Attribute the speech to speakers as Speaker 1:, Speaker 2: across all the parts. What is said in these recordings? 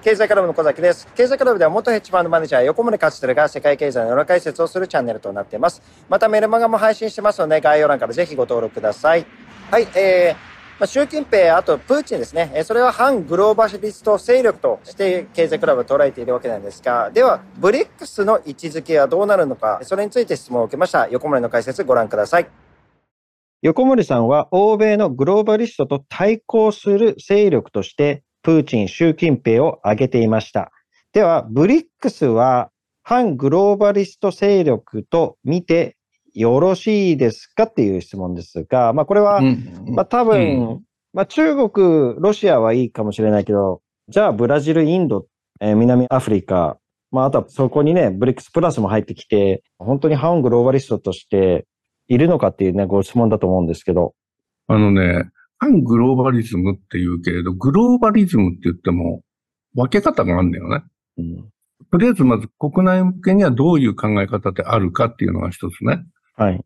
Speaker 1: 経済クラブの小崎です。経済クラブでは元ヘッジファンドマネージャー横森勝輝が世界経済の裏解説をするチャンネルとなっています。またメルマガも配信してますので概要欄からぜひご登録ください。はい、えー、まあ、習近平、あとプーチンですね、えそれは反グローバリスト勢力として経済クラブを捉えているわけなんですが、では、ブリックスの位置づけはどうなるのか、それについて質問を受けました。横森の解説ご覧ください。
Speaker 2: 横森さんは欧米のグローバリストと対抗する勢力としてプーチン、習近平を挙げていました。では、ブリックスは反グローバリスト勢力と見てよろしいですかっていう質問ですが、まあこれは、まあ多分、まあ中国、ロシアはいいかもしれないけど、じゃあブラジル、インド、えー、南アフリカ、まああとはそこにね、ブリックスプラスも入ってきて、本当に反グローバリストとしているのかっていうね、ご質問だと思うんですけど。
Speaker 3: あのね、反グローバリズムっていうけれど、グローバリズムって言っても分け方があるんだよね。うん、とりあえずまず国内向けにはどういう考え方であるかっていうのが一つね。はい。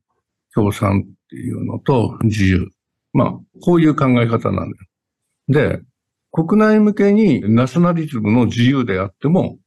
Speaker 3: 共産っていうのと自由。まあ、こういう考え方なんだよ。で、国内向けにナショナリズムの自由であっても、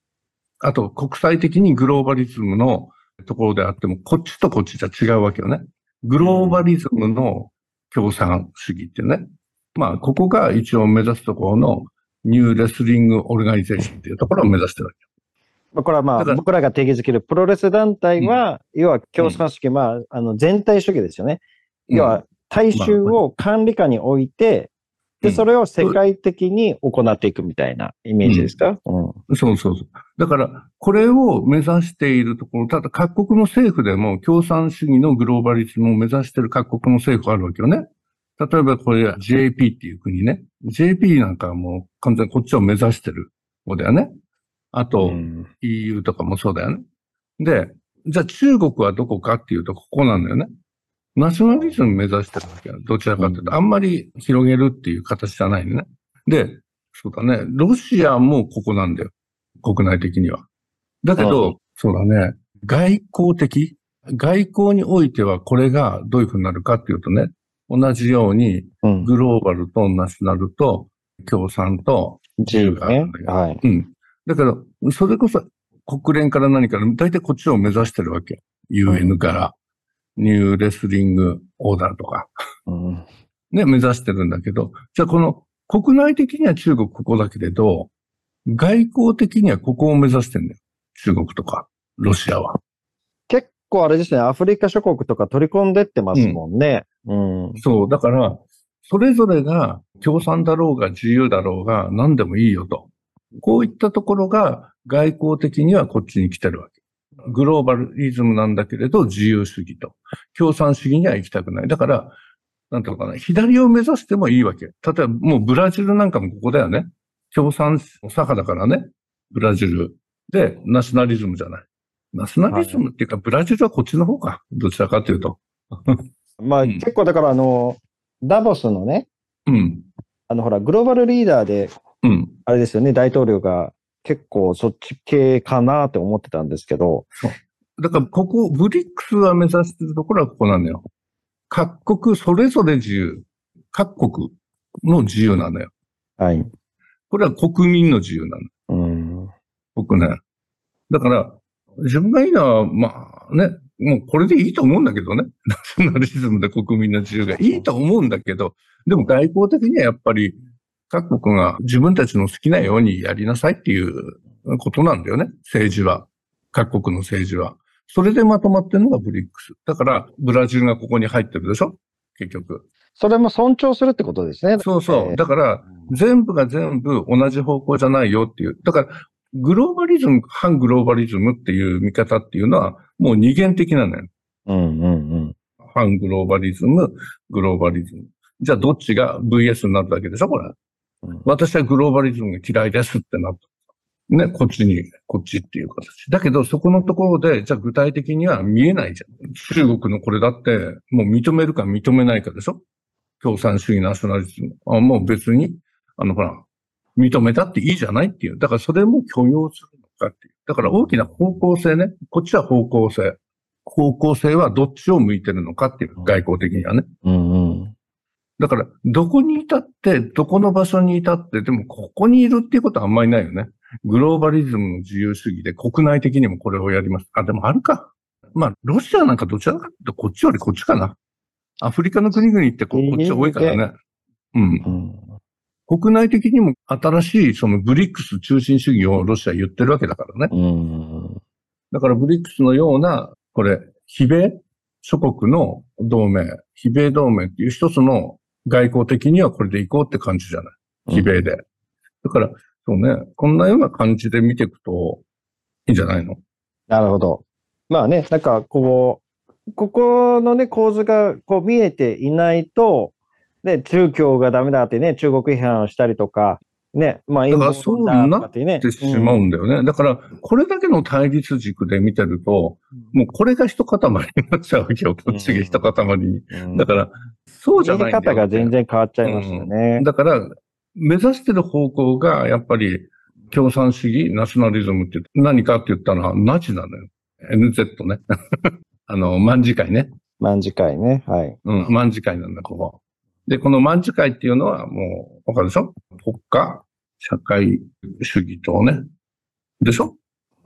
Speaker 3: あと国際的にグローバリズムのところであっても、こっちとこっちじゃ違うわけよね。グローバリズムの共産主義ってね。まあ、ここが一応目指すところのニューレスリングオルガニゼーションっていうところを目指してるわけ。
Speaker 2: これはまあ、僕らが定義づけるプロレス団体は、うん、要は共産主義、まあ、あの、全体主義ですよね。要は、大衆を管理下に置いて、で、それを世界的に行っていくみたいなイメージですか、
Speaker 3: うんうん、そうそうそう。だから、これを目指しているところ、ただ各国の政府でも共産主義のグローバリズムを目指している各国の政府があるわけよね。例えばこれ JP っていう国ね。JP なんかはもう完全にこっちを目指してる方だよね。あと、EU とかもそうだよね。で、じゃあ中国はどこかっていうとここなんだよね。ナショナリズム目指してるわけよ。どちらかというと、あんまり広げるっていう形じゃないね。で、そうだね。ロシアもここなんだよ。国内的には。だけど、そうだね。外交的外交においてはこれがどういうふうになるかっていうとね、同じように、グローバルとナショナルと共産と自由があるんだけど、はい。うん。だけど、それこそ国連から何から、大体こっちを目指してるわけ。UN から、ニューレスリングオーダーとか。うん、ね、目指してるんだけど、じゃあこの国内的には中国ここだけれど、外交的にはここを目指してんだよ。中国とか、ロシアは。
Speaker 2: 結構あれですね、アフリカ諸国とか取り込んでってますもんね。
Speaker 3: うん、そう、だから、それぞれが共産だろうが自由だろうが何でもいいよと。こういったところが外交的にはこっちに来てるわけ。グローバリズムなんだけれど自由主義と。共産主義には行きたくない。だから、なんていうのかな、左を目指してもいいわけ。例えばもうブラジルなんかもここだよね。共産左派だからね。ブラジル。で、ナショナリズムじゃない。ナショナリズムっていうか、ブラジルはこっちの方か。どちらかというと。
Speaker 2: まあ、うん、結構だからあの、ダボスのね、うん。あのほら、グローバルリーダーで、うん。あれですよね、大統領が結構そっち系かなって思ってたんですけど。
Speaker 3: だからここ、ブリックスが目指してるところはここなんだよ。各国それぞれ自由。各国の自由なのよ。はい。これは国民の自由なの。うん。僕ね。だから、自分がいいのは、まあね、もうこれでいいと思うんだけどね。ナショナリズムで国民の自由がいいと思うんだけど、でも外交的にはやっぱり各国が自分たちの好きなようにやりなさいっていうことなんだよね。政治は。各国の政治は。それでまとまってるのがブリックス。だから、ブラジルがここに入ってるでしょ？結局。
Speaker 2: それも尊重するってことですね。
Speaker 3: そうそう。だから、全部が全部同じ方向じゃないよっていう。だから、グローバリズム、反グローバリズムっていう見方っていうのは、もう二元的なのよ。うんうんうん。反グローバリズム、グローバリズム。じゃあどっちが VS になるだけでしょこれ。うん、私はグローバリズムが嫌いですってなった。ね、こっちに、こっちっていう形。だけど、そこのところで、じゃあ具体的には見えないじゃん。中国のこれだって、もう認めるか認めないかでしょ？共産主義ナショナリズム。あもう別に、あの、ほら、認めたっていいじゃないっていう。だからそれも許容するのかっていう。だから大きな方向性ね。こっちは方向性。方向性はどっちを向いてるのかっていう。外交的にはね。うんうん、だから、どこにいたって、どこの場所にいたって、でもここにいるっていうことはあんまりないよね。グローバリズムの自由主義で国内的にもこれをやります。あ、でもあるか。まあ、ロシアなんかどちらかというとこっちよりこっちかな。アフリカの国々ってここっち多いからね。うん。
Speaker 2: うん
Speaker 3: 国内的にも新しいそのブリックス中心主義をロシア言ってるわけだからね。
Speaker 2: うん
Speaker 3: だからブリックスのような、これ、非米諸国の同盟、非米同盟っていう一つの外交的にはこれでいこうって感じじゃない？非米で。だから、そうね、こんなような感じで見ていくといいんじゃないの？
Speaker 2: なるほど。まあね、なんかこう、ここのね、構図がこう見えていないと、ね、中共がダメだってね、中国批判をしたりとか、ね、まあ
Speaker 3: だからそうなっ
Speaker 2: て
Speaker 3: しまうんだよね。だから、これだけの対立軸で見てると、もうこれが一塊になっちゃうわけよ。こっちが一塊に。
Speaker 2: うん
Speaker 3: だから、そうじゃないんだよ
Speaker 2: 方が全然変わっちゃいますよね。
Speaker 3: だから、目指してる方向が、やっぱり、共産主義、ナショナリズムって何かって言ったら、ナチなのよ。NZ ね。あの、卍会ね。
Speaker 2: 卍会ね。はい。
Speaker 3: うん、卍会なんだ、ここ。で、この卍会っていうのは、もう、わかるでしょ？国家、社会主義とね。でしょ？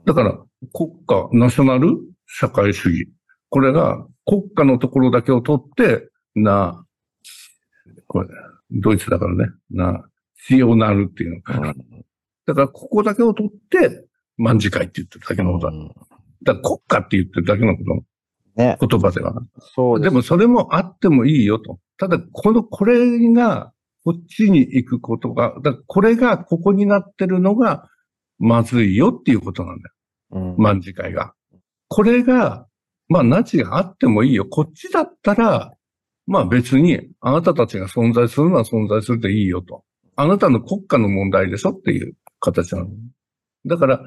Speaker 3: だから、国家、ナショナル、社会主義。これが、国家のところだけを取って、な、これ、ドイツだからね、な、シオナルっていうのかな。だから、ここだけを取って、卍会って言ってるだけのことだ。
Speaker 2: うん
Speaker 3: だから国家って言ってるだけのこ
Speaker 2: ね。
Speaker 3: と、言葉では。
Speaker 2: そう
Speaker 3: でもそれもあってもいいよと。ただ、この、これが、こっちに行くことが、だこれがここになってるのが、まずいよっていうことなんだよ。
Speaker 2: うん
Speaker 3: 卍会が。これが、まあ、ナチがあってもいいよ。こっちだったら、まあ別に、あなたたちが存在するのは存在するでいいよと。あなたの国家の問題でしょっていう形なの。だから、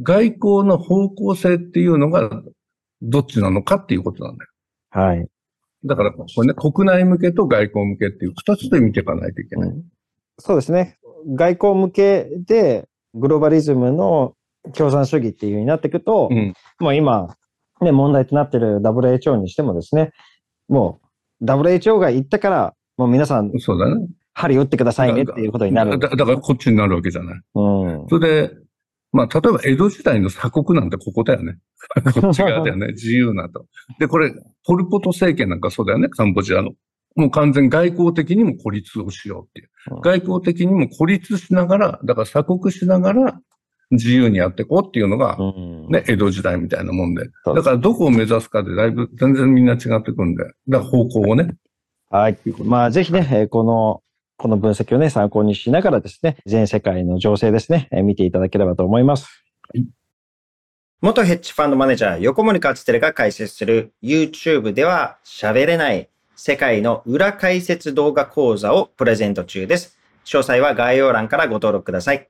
Speaker 3: 外交の方向性っていうのが、どっちなのかっていうことなんだよ。
Speaker 2: はい。
Speaker 3: だから、これね、国内向けと外交向けっていう二つで見ていかないといけない。
Speaker 2: そうですね。外交向けでグローバリズムの共産主義っていう風になっていくと、
Speaker 3: うん。
Speaker 2: もう今、ね、問題となっている WHO にしてもですね、もう WHO が言ったから、もう皆さん、
Speaker 3: そうだね。
Speaker 2: 針打ってくださいねっていうことになる。
Speaker 3: だだからこっちになるわけじゃない。
Speaker 2: うん。
Speaker 3: それで、まあ、例えば江戸時代の鎖国なんてここだよね。こっち側だよね。自由なと。で、これ、ポルポト政権なんかそうだよね。カンボジアの。もう完全外交的にも孤立をしようっていう
Speaker 2: うん。
Speaker 3: 外交的にも孤立しながら、だから鎖国しながら自由にやっていこうっていうのが、
Speaker 2: うん
Speaker 3: ね、江戸時代みたいなもんで。だからどこを目指すかでだいぶ全然みんな違ってくるんで。だから方向をね。
Speaker 2: はい。まあ、ぜひね、えーこの、この分析をね、参考にしながらですね、全世界の情勢ですね、えー見ていただければと思います。
Speaker 1: 元ヘッジファンドマネージャー横森勝輝が解説する YouTube では喋れない世界の裏解説動画講座をプレゼント中です。詳細は概要欄からご登録ください。